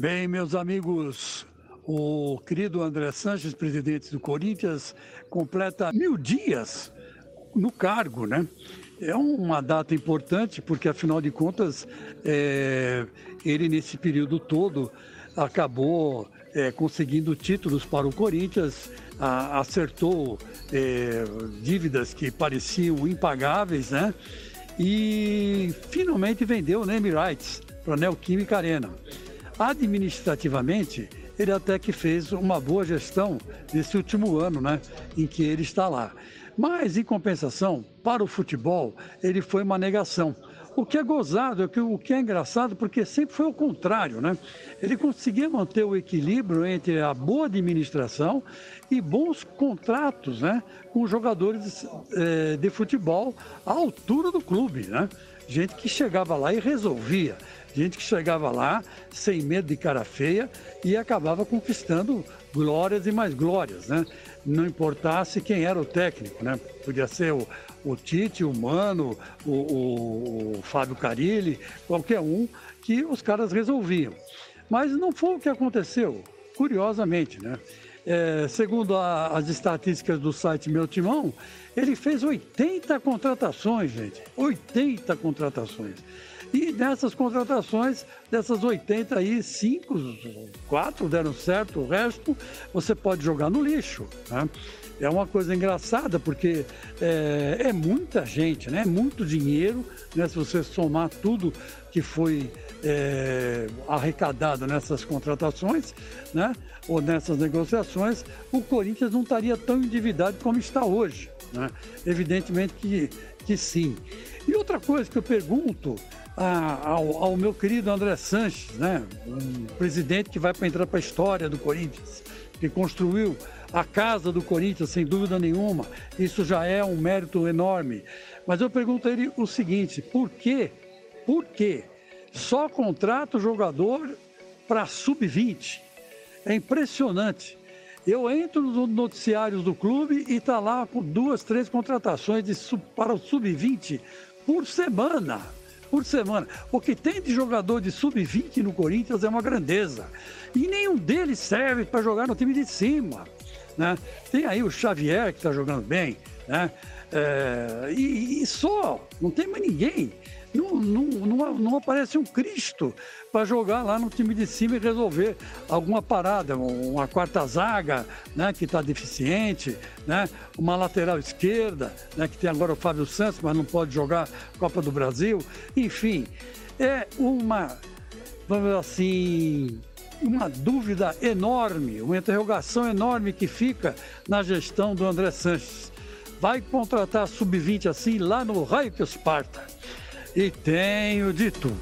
Bem, meus amigos, o querido André Sanches, presidente do Corinthians, completa mil dias no cargo, né? É uma data importante porque, afinal de contas, é, ele nesse período todo acabou é, conseguindo títulos para o Corinthians, a, acertou é, dívidas que pareciam impagáveis, né? E finalmente vendeu o name rights para a Neoquímica Arena. Administrativamente, ele até que fez uma boa gestão nesse último ano, né, em que ele está lá. Mas, em compensação, para o futebol, ele foi uma negação. O que é gozado, o que é engraçado, porque sempre foi o contrário, né? Ele conseguia manter o equilíbrio entre a boa administração e bons contratos, né? Com jogadores é, de futebol à altura do clube, né? Gente que chegava lá e resolvia. Gente que chegava lá sem medo de cara feia e acabava conquistando glórias e mais glórias, né? Não importasse quem era o técnico, né? Podia ser o, o Tite, o Mano, o, o, o Fábio Carilli, qualquer um, que os caras resolviam. Mas não foi o que aconteceu, curiosamente, né? É, segundo a, as estatísticas do site Meu Timão, ele fez 80 contratações, gente. 80 contratações. E nessas contratações, dessas 80 aí, 5, 4 deram certo, o resto você pode jogar no lixo. Né? É uma coisa engraçada, porque é, é, muita gente, né? é muito dinheiro, né? se você somar tudo que foi é, arrecadado nessas contratações, né? ou nessas negociações, o Corinthians não estaria tão endividado como está hoje. Né? Evidentemente que, que sim. E outra coisa que eu pergunto a, ao, ao, meu querido André Sanches, né? um presidente que vai para entrar para a história do Corinthians, que construiu a casa do Corinthians, sem dúvida nenhuma. Isso já é um mérito enorme. Mas eu pergunto a ele o seguinte: por quê? Por quê? Só contrata o jogador para sub-20. É impressionante. Eu entro nos noticiários do clube e está lá com duas, três contratações de, para o sub-20 por semana por semana. O que tem de jogador de sub-20 no Corinthians é uma grandeza. E nenhum deles serve para jogar no time de cima. Né? Tem aí o Xavier que está jogando bem, né? É, e, e, só, não tem mais ninguém. Não, não, não, não aparece um Cristo para jogar lá no time de cima e resolver alguma parada, uma quarta zaga, né, que está deficiente, né, uma lateral esquerda, né, que tem agora o Fábio Santos, mas não pode jogar Copa do Brasil. Enfim, é uma, vamos assim, uma dúvida enorme, uma interrogação enorme que fica na gestão do André Sanches. Vai contratar sub-20 assim lá no raio Esparta. E tenho de tudo.